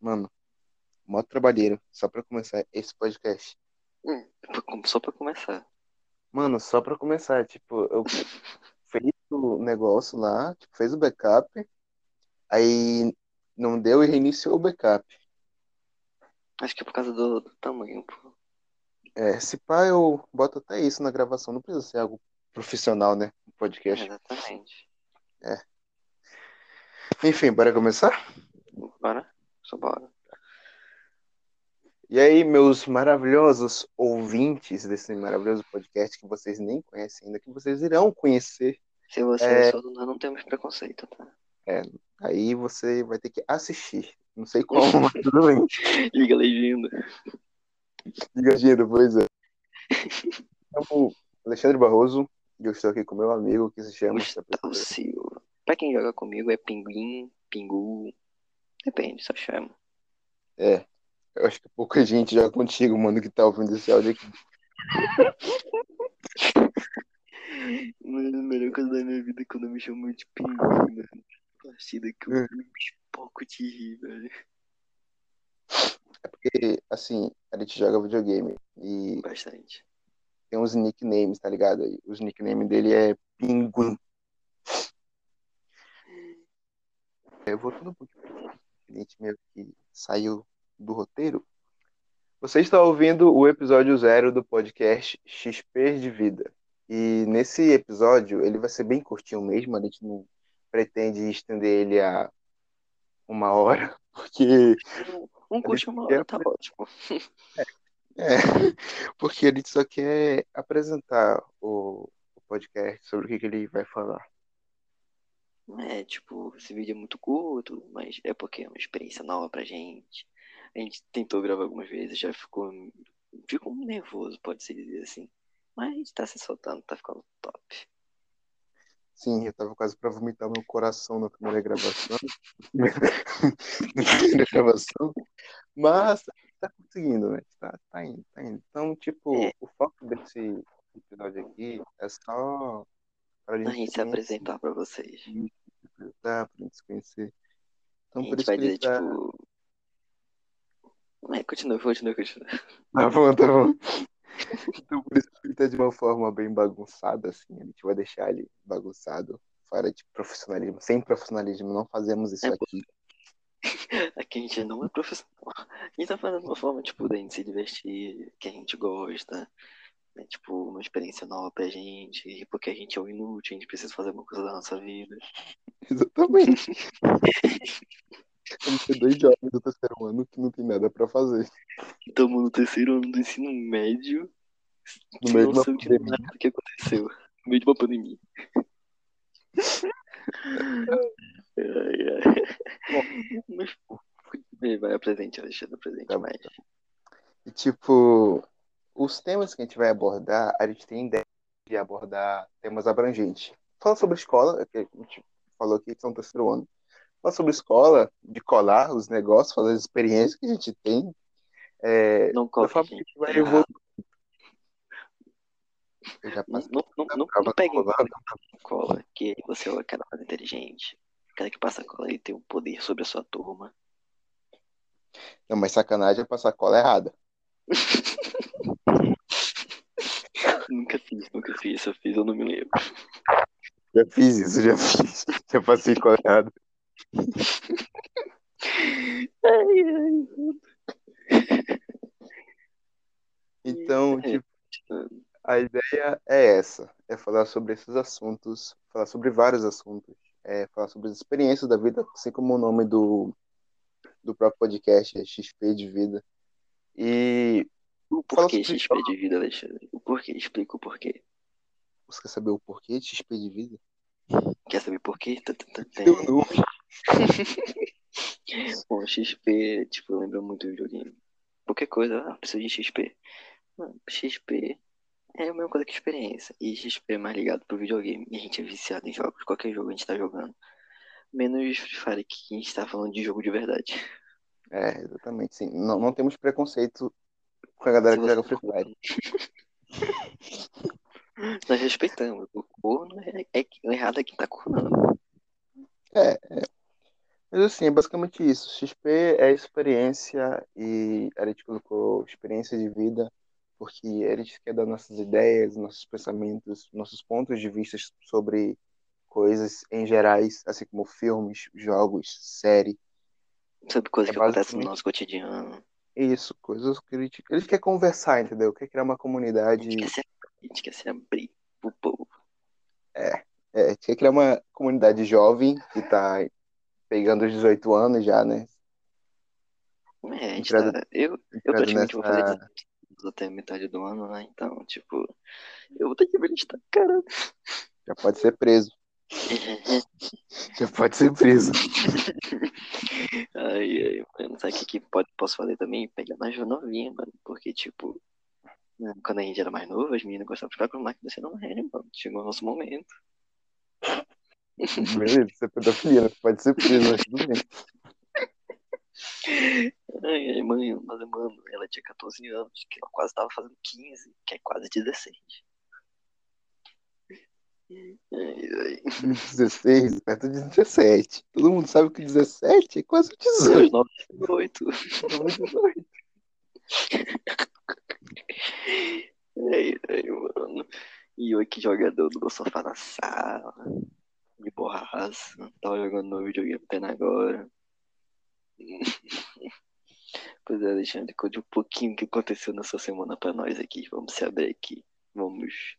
Mano, mó trabalheiro, só pra começar esse podcast. Hum, só pra começar. Mano, só pra começar, tipo, eu fiz o negócio lá, tipo, fez o backup, aí não deu e reiniciou o backup. Acho que é por causa do, do tamanho, pô. É, se pá, eu boto até isso na gravação, não precisa ser algo profissional, né? Um podcast. Exatamente. Enfim, bora começar? Bora? E aí, meus maravilhosos ouvintes desse maravilhoso podcast que vocês nem conhecem ainda, que vocês irão conhecer. Se você É. é só do nós não temos preconceito, tá? Aí você vai ter que assistir. Não sei como, mas tudo bem. Liga legenda. Diga, Giro, pois é. Chamo Alexandre Barroso e eu estou aqui com meu amigo que se chama. Gustavo Silva. Pra quem joga comigo é pinguim, pingu. Depende, só chama. É. Eu acho que pouca gente já contigo, mano, que tá ouvindo esse áudio aqui. Mano, a melhor coisa da minha vida é quando me chamam de pinguim, mano. Partida que eu me pouco de rir, velho. É porque, assim, a gente joga videogame e Bastante. tem uns nicknames, tá ligado? Os nicknames dele é Pinguim. É, voltando um pouquinho, a gente meio que saiu do roteiro. Você está ouvindo o episódio zero do podcast XP de Vida. E nesse episódio, ele vai ser bem curtinho mesmo, a gente não pretende estender ele a uma hora, porque Um curte uma hora, tá ótimo. É, porque a gente só quer apresentar o, o podcast sobre o que, que ele vai falar. É, tipo, esse vídeo é muito curto, mas é porque é uma experiência nova pra gente. A gente tentou gravar algumas vezes, já ficou, ficou nervoso, pode-se dizer assim. Mas a gente tá se soltando, tá ficando top. Sim, eu tava quase pra vomitar meu coração na primeira gravação. na primeira gravação. Mas tá conseguindo, né? Tá, tá indo, tá indo. Então, tipo, É. o foco desse episódio aqui é só pra A gente se apresentar pra vocês. Se apresentar, pra gente se conhecer. Então, A gente vai dizer, tá... tipo. É, continua, continua, continua. Tá bom, tá bom. Então, por isso que ele tá de uma forma bem bagunçada, assim. A gente vai deixar ele bagunçado, fora de profissionalismo. Sem profissionalismo, não fazemos isso É, aqui. Aqui a gente não é profissional. A gente tá fazendo uma forma, tipo, da gente se divertir, que a gente gosta. É, tipo, uma experiência nova pra gente. Porque a gente é um inútil, a gente precisa fazer alguma coisa da nossa vida. Exatamente. Vamos ter dois jovens do terceiro ano que não tem nada pra fazer. Estamos no terceiro ano do ensino médio. No meio de uma noção de nada do que aconteceu. No meio de uma pandemia. Ai, ai. Mas, pô, vai, apresente, Alexandre, apresente Tá bom, mais. E, tipo, os temas que a gente vai abordar, a gente tem ideia de abordar temas abrangentes. Fala sobre escola, que a gente falou aqui que são terceiro ano. Fala sobre escola, de colar os negócios, falar as experiências que a gente tem. É, Não coloque, forma gente. vai. Eu já Não, não, não, não, não colando. cola, que você é o cara mais inteligente. O cara que passa cola, ele tem o poder sobre a sua turma. Não, mas sacanagem é passar cola errada. Nunca fiz, nunca fiz. Se eu fiz, eu não me lembro. Já fiz isso, já fiz. Já passei cola errada. Ai, ai. Então, É, tipo, a ideia é essa, é falar sobre esses assuntos, falar sobre vários assuntos, é falar sobre as experiências da vida, assim como o nome do, do próprio podcast é XP de Vida. E O porquê XP de vida, Alexandre? O porquê? Explica o porquê. você quer saber o porquê de XP de Vida? Quer saber por quê? Tá, tá, tá. Eu não. Bom, XP, tipo, lembra muito do videogame. Qualquer coisa, ah, preciso de XP. Mano, XP é a mesma coisa que experiência. E XP é mais ligado pro videogame. E a gente é viciado em jogos. Qualquer jogo a gente tá jogando. Menos Free Fire, que a gente tá falando de jogo de verdade. É, exatamente, sim. Não, não temos preconceito com a galera que joga Free Fire. Nós respeitamos. O corno é, é, o errado é quem tá cornando. É, é. Mas assim, é basicamente isso. XP é experiência e a gente colocou experiência de vida porque a gente quer dar nossas ideias, nossos pensamentos, nossos pontos de vista sobre coisas em gerais, assim como filmes, jogos, série. Sobre coisas É que acontecem no basicamente nosso cotidiano. Isso, coisas que a gente, a gente quer conversar, entendeu? Quer criar uma A gente comunidade, quer se, a gente quer se abrir pro povo. é, é, a gente quer criar uma comunidade jovem que tá pegando os 18 anos já, né? É, a gente Entrando, tá. Eu, eu praticamente vou fazer nessa. 18 anos até metade do ano, né? Então, tipo, eu vou ter que me listar, cara. Já pode ser preso. Já pode ser preso. Ai, ai, mano, sabe o que, que pode, posso fazer também? Pegar mais novinha, mano. Porque, tipo, né, quando a gente era mais novo, as meninas gostavam de ficar com máquina você não é, mano. Chegou o nosso momento. Beleza, isso é pedofilia, né? pode ser preso, mas tudo bem. Ai, ai, mãe, mas, mano, ela tinha 14 anos, que ela quase tava fazendo 15, que é quase 16. Ai, ai. 16, perto de 17. Todo mundo sabe que 17 é quase Meus 18. 9, 18. Não é 18. Ai, ai, mano. E eu aqui jogador do meu sofá na sala, de borraça. Tava jogando no videogame até agora. Pois é, Alexandre, conte um pouquinho o que aconteceu nessa semana pra nós aqui. Vamos se abrir aqui. Vamos,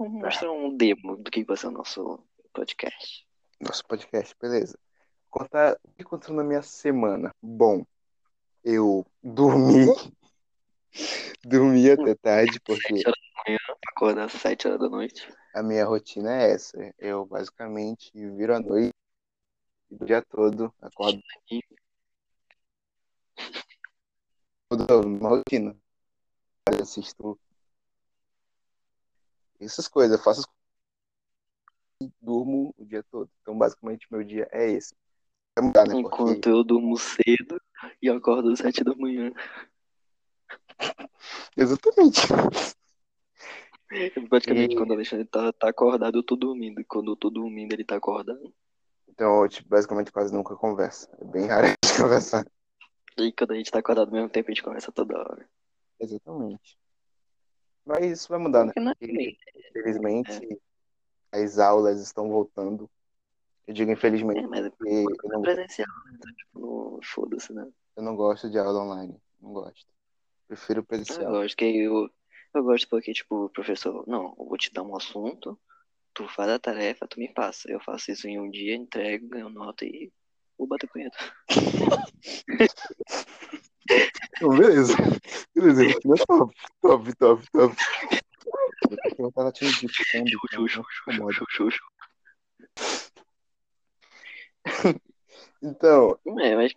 vamos mostrar um demo do que vai ser o nosso podcast. Nosso podcast, beleza. Contar o que aconteceu na minha semana. Bom, eu dormi. dormi até tarde, porque 7 horas da manhã, acordar às 7 horas da noite. a minha rotina é essa. Eu basicamente viro a noite o dia todo, acordo uma rotina. Eu assisto essas coisas, eu faço as coisas e durmo o dia todo. Então, basicamente, meu dia é esse. Vai mudar, né? Porque Enquanto eu durmo cedo e acordo às 7 da manhã. Exatamente. Praticamente, E- quando o Alexandre tá, tá acordado, eu tô dormindo. E quando eu tô dormindo, ele tá acordado. Então, eu, tipo, basicamente quase nunca conversa. É bem raro a gente conversar. E quando a gente tá acordado ao mesmo tempo, a gente conversa toda hora. Exatamente. Mas isso vai mudar, né? É infelizmente, as aulas estão voltando. Eu digo infelizmente É, mas é porque eu não, presencial, né? Então, tipo, foda-se, né? eu não gosto de aula online. Não gosto. Prefiro Eu presencial. gosto que eu, eu gosto porque, tipo, professor, não, eu vou te dar um assunto, tu faz a tarefa, tu me passa. Eu faço isso em um dia, entrego, ganho nota e vou bater punheta. Então, beleza. Beleza, rotina top. Top, top, top. Eu tava latindo de fundo, então xuxa. Então, É, mas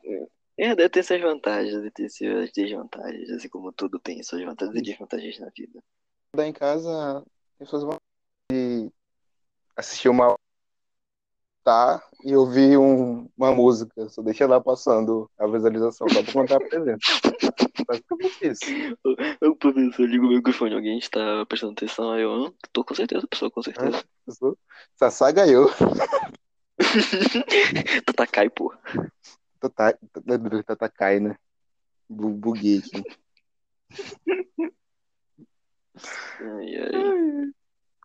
é, deve ter suas vantagens, deve ter suas desvantagens, assim como tudo tem suas vantagens e desvantagens na vida. lá em casa, as pessoas vão de assistir uma tá e ouvir um, uma música. Só deixa lá passando a visualização, só pra contar a presença. Basicamente isso. O professor liga o microfone, alguém está prestando atenção, aí eu, "Ah, tô com certeza, pessoal, com certeza. Pessoa- Sassá ganhou. Tatakai, pô. Tata- Tata- Tatakai, né? Bu- Buguei aqui. Ai, ai.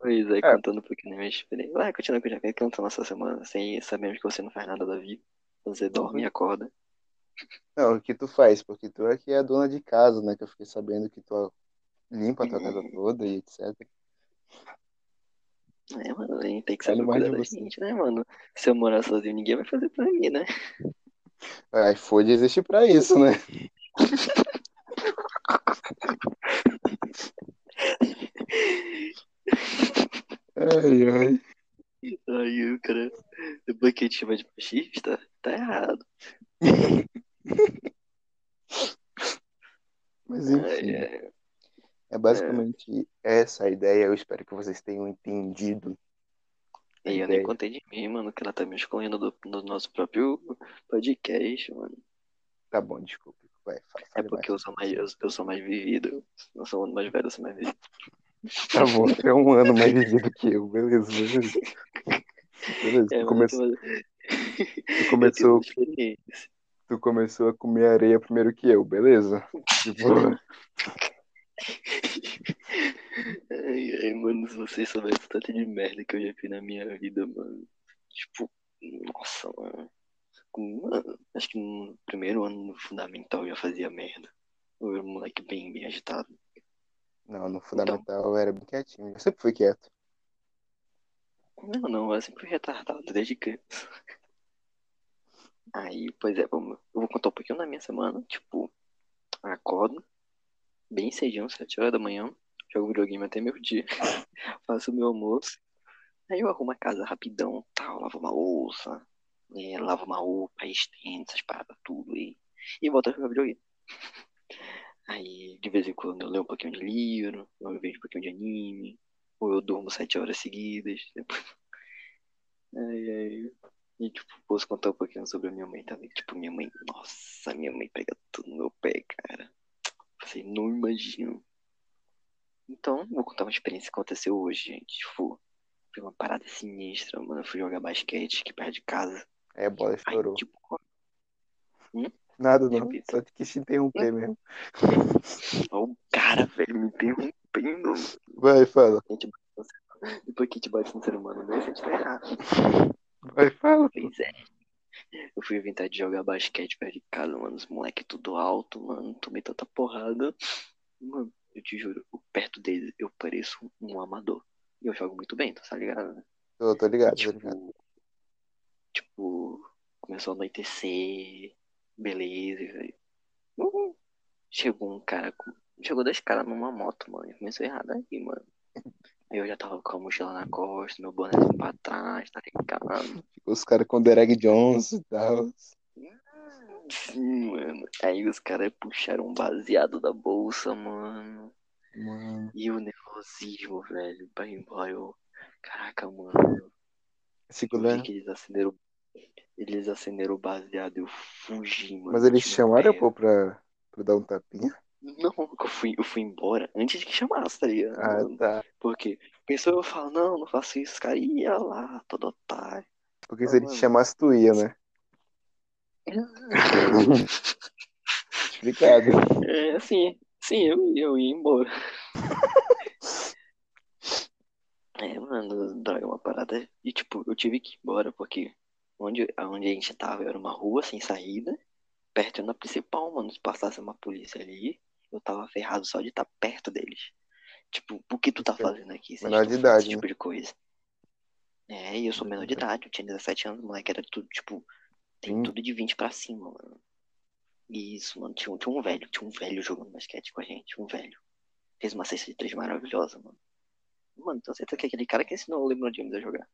Pois é, É. contando um pouquinho da minha experiência. Vai, continua com o Jacaré, contando nossa semana, sem sabemos que você não faz nada da vida. Você dorme e acorda. Não, o que tu faz? Porque tu é que é a dona de casa, né? Que eu fiquei sabendo que tu limpa a tua casa toda e etc. É, mano, a gente tem que Fale saber mais cuidar de da você. gente, né, mano? Se eu morar sozinho, ninguém vai fazer pra mim, né? A iFood existe pra isso, né? Ai, ai. Aí o cara, depois que a gente chama de machista, tá errado. Mas enfim, é. é basicamente essa a ideia. Eu espero que vocês tenham entendido E eu nem ideia. contei de mim, mano, que ela tá me excluindo do, do nosso próprio podcast, mano. Tá bom, desculpa. Vai, fa- É fale porque mais. eu sou mais, eu, eu sou mais vivido. Eu sou mais velho, eu sou mais vivido. Tá bom, você é um ano mais vivido que eu. Beleza, beleza. Beleza, É, tu começou, tu- começou, tu a comer areia primeiro que eu, beleza? Tipo, Ai, ai, mano, se vocês soubessem o tanto de merda que eu já fiz na minha vida, mano. Tipo, nossa, mano. Acho que no primeiro ano no fundamental eu já fazia merda. Eu era um moleque bem, bem agitado. Não, no fundamental eu era bem quietinho. Eu sempre fui quieto. Não, não, eu sempre fui retardado desde criança. Aí, pois é, vamos, eu vou contar um pouquinho da minha semana. Tipo, acordo bem cedinho, 7 horas da manhã, jogo videogame até meu dia, faço meu almoço, aí eu arrumo a casa rapidão, tal, lavo uma louça, é, lavo uma roupa, estendo essas paradas tudo aí, e volto a jogar videogame. Aí, de vez em quando, eu leio um pouquinho de livro, ou eu vejo um pouquinho de anime, ou eu durmo 7 horas seguidas. Depois... Ai, ai. E, tipo, posso contar um pouquinho sobre a minha mãe também. Tipo, minha mãe, nossa, minha mãe pega tudo no meu pé, cara. Vocês não imaginam. Então, vou contar uma experiência que aconteceu hoje, gente. Tipo, foi uma parada sinistra, mano. Eu fui jogar basquete aqui perto de casa. Aí a bola Aí, estourou. tipo, Nada não, só te quis te interromper mesmo. o cara, velho, me interrompendo. Vai, fala. Depois que te bate no ser humano, né? Você tá errado. Vai, fala. Pois é. Eu fui inventar de jogar basquete perto de casa, mano. Os moleque tudo alto, mano. Tomei tanta porrada. Mano, eu te juro, perto deles eu pareço um amador. E eu jogo muito bem, tá ligado? né? Tô, tô ligado, tô ligado. Tipo, tipo, começou a anoitecer, beleza, velho. Uhum. Chegou um cara, com... chegou dois caras numa moto, mano, começou errado aí, mano. Aí eu já tava com a mochila na costa, meu bonézinho pra trás, tá ligado? Os caras com Derek Jones e tal. Sim, mano. Aí os caras puxaram um baseado da bolsa, mano. Mano. E o nervosismo, velho, pra ir embora, eu... Caraca, mano. Eu Segurando. que eles acenderam. Eles acenderam o baseado e eu fugi, mano. Mas eles chamaram pô pra, pra dar um tapinha? Não, eu fui, eu fui embora antes de que chamasse, tá ligado? Ah, tá. Porque pensou eu falo, não, não faço isso, cara. Ia lá, todo otário. Porque se ele te chamasse, tu ia, né? Explicado. É, sim, sim, eu, eu ia embora. É, mano, droga, uma parada. E tipo, eu tive que ir embora porque onde, onde a gente tava era uma rua sem saída, perto da principal, mano. Se passasse uma polícia ali, eu tava ferrado só de estar perto deles. Tipo, o que tu tá fazendo aqui? Vocês menor de idade, esse né? tipo de coisa. É, e eu sou menor de idade, eu tinha 17 anos, moleque, era tudo, tipo, tem Sim. tudo de 20 pra cima, mano. Isso, mano, tinha, um- tinha um velho, tinha um velho jogando basquete com a gente, um velho. Fez uma cesta de três maravilhosa, mano. Mano, tenho certeza que é aquele cara que ensinou o LeBron James a jogar.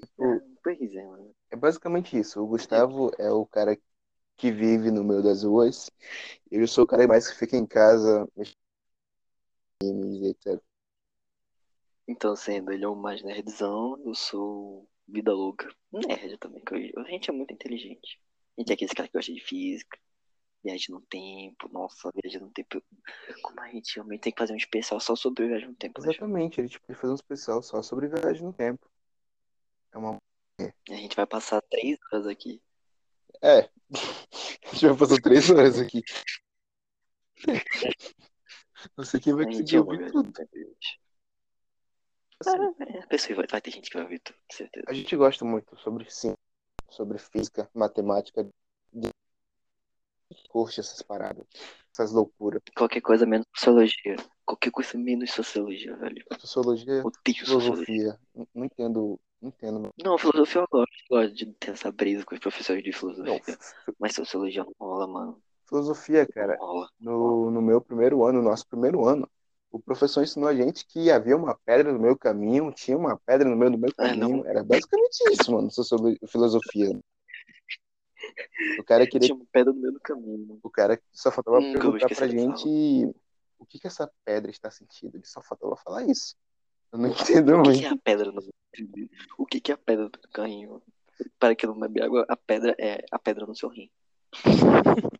Tipo, Pois é, mano. É basicamente isso. O Gustavo é o cara que vive no meio das ruas. Eu sou o cara mais que fica em casa, mexendo em games, etc. Então, sendo ele é o mais nerdzão, eu sou vida louca. Nerd também, que eu- a gente é muito inteligente. A gente é aquele cara que gosta de física, viagem no tempo, nossa, viagem no tempo. Como a gente realmente tem que fazer um especial só sobre viagem no tempo, né? Exatamente, a gente pode fazer um especial só sobre viagem no tempo. É uma. A gente vai passar três horas aqui. É. A gente vai passar três horas aqui. Não sei quem vai conseguir ouvir tudo. Assim, É, a pessoa vai, vai ter gente que vai ouvir tudo, com certeza. a gente gosta muito sobre sim, sobre física, matemática, de... curte essas paradas, essas loucuras. Qualquer coisa menos sociologia. Qualquer coisa menos sociologia, velho. Sociologia, Odeio sociologia. filosofia. Não não entendo, não entendo. Não, filosofia eu gosto. Gosto de ter essa brisa com os professores de Não, filosofia. f- Mas sociologia não rola, mano. filosofia, Não cara. rola. No, no meu primeiro ano, no nosso primeiro ano, o professor ensinou a gente que havia uma pedra no meio caminho, tinha uma pedra no meio do meu Ah, não. caminho. Era basicamente isso, mano, sociolo- filosofia. O cara queria Tinha uma pedra no meio do caminho. O cara só faltava vou perguntar pra gente o que que essa pedra está sentindo. Ele só faltava falar isso. Eu não entendo O que, muito. que é a pedra no O que, que é a pedra no carrinho? Para que não bebe água, a pedra é a pedra no seu rim.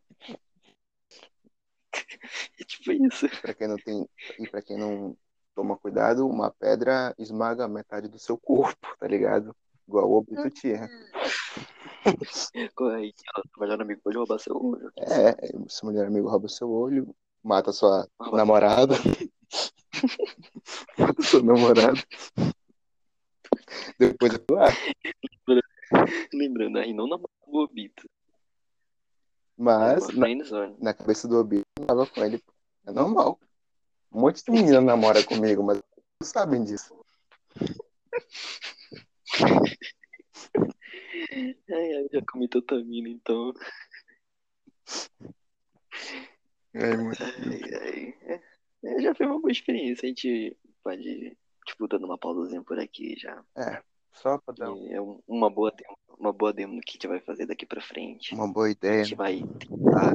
É tipo isso. Pra quem não tem e para quem não toma cuidado, uma pedra esmaga metade do seu corpo, tá ligado? Igual o Obito tinha. Corre seu melhor amigo pode roubar seu olho. É, seu melhor amigo rouba seu olho, mata sua namorada. mata sua namorada. Depois eu ah, Lembrando aí, não namora o Obito. Mas na, na cabeça do Obito eu tava com ele. É normal. Um monte de menina namora comigo, mas não sabem disso. Ai, ai, já comi totamina, então. É, mano. Ai, ai. É, é, já foi uma boa experiência. A gente pode, tipo, dando uma pausazinha por aqui já. Só pra dar E é um- uma boa demo, uma boa demo que a gente vai fazer daqui pra frente. uma boa A ideia. gente vai tentar.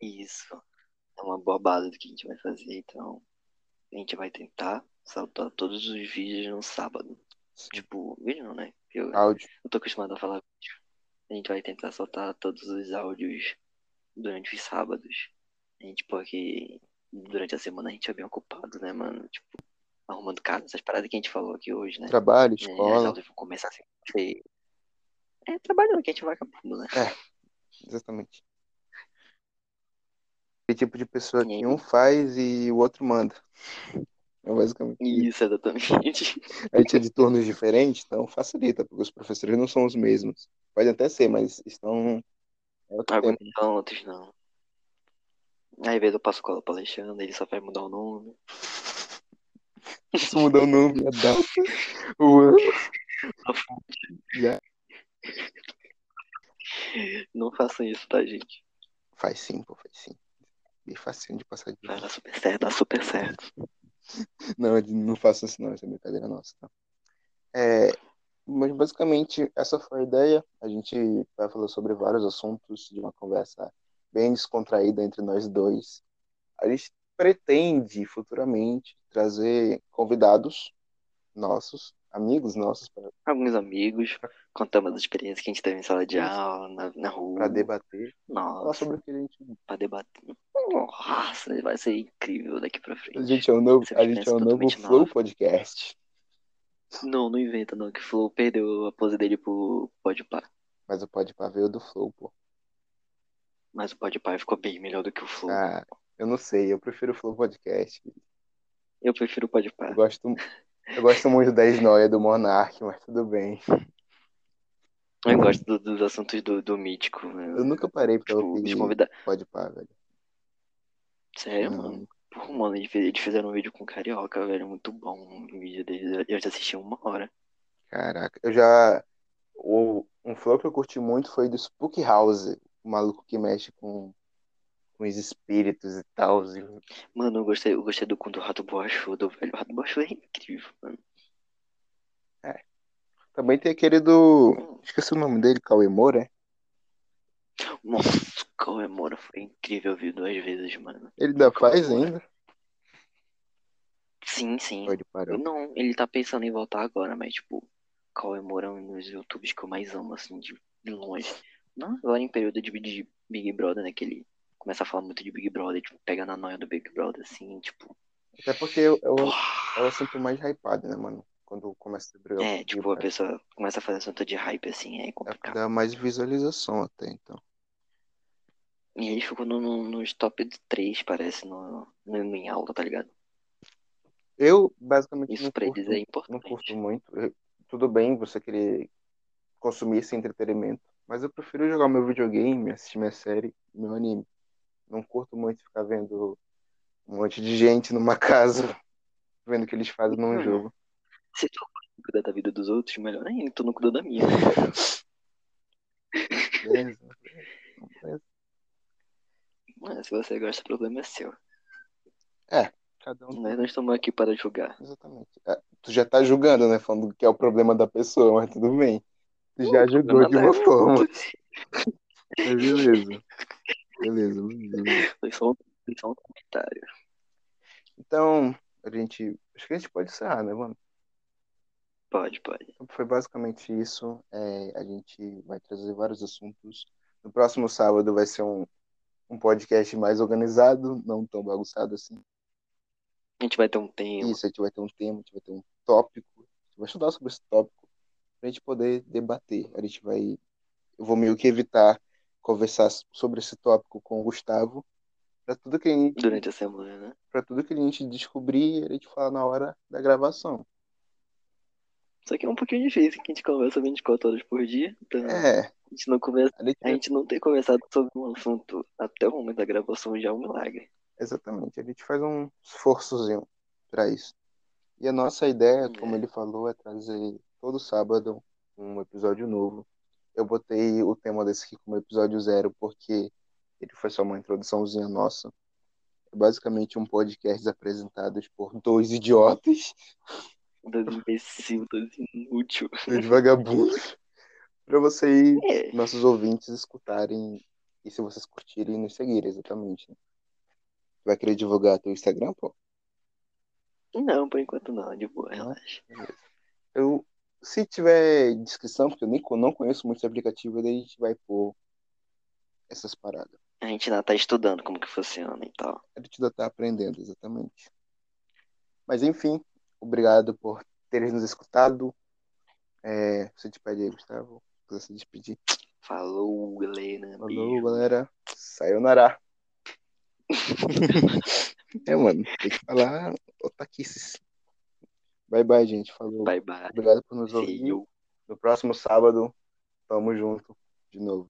Isso. É uma boa base do que a gente vai fazer. Então, a gente vai tentar saltar todos os vídeos no sábado. Tipo, vídeo não, né? Eu, Áudio. eu tô acostumado a falar vídeo. A gente vai tentar soltar todos os áudios durante os sábados. A gente, porque durante a semana a gente é bem ocupado, né, mano? Tipo, arrumando casa, essas paradas que a gente falou aqui hoje, né? Trabalho, É, as escola. aulas vão começar a ser. É, trabalhando que a gente vai acabando, né? Exatamente. Aquele tipo de pessoa que um faz e o outro manda. É basicamente isso. Exatamente. A gente é de turnos diferentes, então facilita, porque os professores não são os mesmos. Pode até ser, mas estão. É outro Alguns não, outros não. Aí, às vezes eu passo cola pro Alexandre, ele só vai mudar o nome. Se mudar o nome, a data, o ano. A fonte. Já. Não façam isso, tá, gente? Faz sim, pô, faz sim. Bem facinho de passar de Vai dar super certo, dá super certo. Não, não faço isso não, essa é brincadeira nossa, tá? É, mas basicamente essa foi a ideia. A gente vai falar sobre vários assuntos de uma conversa bem descontraída entre nós dois. A gente pretende futuramente trazer convidados nossos, amigos nossos, Alguns amigos, contamos as experiências que a gente teve em sala de aula, na, na rua. para debater, falar Nossa, sobre o que a gente. pra debater. Nossa, vai ser incrível daqui pra A frente. gente é o novo, a gente é o experiência novo Flow nova. Podcast. Não, não inventa não, que o Flow perdeu a pose dele pro Podpah. Mas o Podpah veio do Flow, pô. Mas o Podpah ficou bem melhor do que o Flow. Ah, eu não sei, eu prefiro o Flow Podcast. Eu prefiro o Podpah. Eu gosto, eu gosto muito da Esnoia do Monark, mas tudo bem. Eu gosto do- dos assuntos do, do Mítico. né? Eu nunca parei pra Tipo, ouvir convidados. Podpah, velho. Sério, Não. mano? Pô, mano, eles fiz- eles fizeram um vídeo com Carioca, velho, muito bom. O vídeo deles, eu já assisti uma hora. Caraca, eu já. O, um flow que eu curti muito foi do Spook House, o maluco que mexe com, com os espíritos e tal. e- Mano, eu gostei, eu gostei do com do Rato Borrachudo, velho. O Rato Borrachudo é incrível, mano. Também tem aquele do. Esqueci o nome dele, Cauê Moura. é? Nossa, o Cauê Moura foi incrível, eu vi duas vezes, mano. Ele ainda faz ainda? Sim, sim. Pode parar. Não, ele tá pensando em voltar agora, mas, tipo, Cauê Moura é um dos youtubers que eu mais amo, assim, de, longe. Não agora em período de, de Big Brother, né, que ele começa a falar muito de Big Brother, tipo, pega na noia do Big Brother, assim, tipo... Até porque é o, é é assunto mais hypado, né, mano? Quando começa a brigar é, tipo, a pessoa começa a fazer assunto de hype, assim, é É complicado. dá mais visualização até, então. E ele ficou no, no- nos top 3, parece, no, no, em aula, tá ligado? Eu, basicamente, Isso não pra curto, eles é não importante. curto muito. Eu- tudo bem você querer consumir esse entretenimento, mas eu prefiro jogar meu videogame, assistir minha série, meu anime. Não curto muito ficar vendo um monte de gente numa casa, vendo o que eles fazem num jogo. Se tu cuidar da vida dos outros, melhor ainda, tu não cuida da minha. Beleza? Beleza. Mas se você gosta, o problema é seu. Cada um. Nós não estamos aqui para julgar. Exatamente. É, tu já tá julgando, né? Falando que é o problema da pessoa, mas tudo bem. Tu já julgou de uma Nada, forma. Mas. Beleza, beleza. Foi só, um- foi só um comentário. Então, a gente. Acho que a gente pode encerrar, né, mano? Pode, pode. Então, foi basicamente isso. É, a gente vai trazer vários assuntos. No próximo sábado vai ser um, um podcast mais organizado, não tão bagunçado assim. A gente vai ter um tema. Isso, a gente vai ter um tema, a gente vai ter um tópico. A gente vai estudar sobre esse tópico. pra gente poder debater. A gente vai. Eu vou meio que evitar conversar sobre esse tópico Gustavo. Pra tudo que a gente, Durante a semana, né? pra tudo que a gente descobrir, a gente fala na hora da gravação. Só que é um pouquinho difícil, que a gente conversa 24 horas por dia. Então É, a gente não conversa. a gente A gente não ter conversado sobre um assunto até o momento da gravação já é um milagre. Exatamente, a gente faz um esforçozinho para isso. E a nossa ideia, como É. ele falou, é trazer todo sábado um episódio novo. Eu botei o tema desse aqui como episódio zero porque ele foi só uma introduçãozinha nossa. É basicamente um podcast apresentados por dois idiotas, Dois imbecil, dois inútil. dois vagabundos, para vocês, É. nossos ouvintes, escutarem e se vocês curtirem, nos seguirem, exatamente. Vai querer divulgar teu Instagram, pô? Não, por enquanto não, de boa, relaxa. Eu, se tiver descrição, porque eu nem, não conheço muito esse aplicativo, daí a gente vai pôr essas paradas. A gente ainda tá estudando como que funciona e tal. A gente ainda tá aprendendo, exatamente. Mas enfim, obrigado por terem nos escutado. É, você te pede aí, Gustavo, pra se despedir. Falou, galera. Falou, Beijo. galera. Sayonara. é, mano, tem que falar otaquices. Bye, bye, gente. Falou. Bye bye. Obrigado por nos ouvir. No próximo sábado, tamo junto de novo.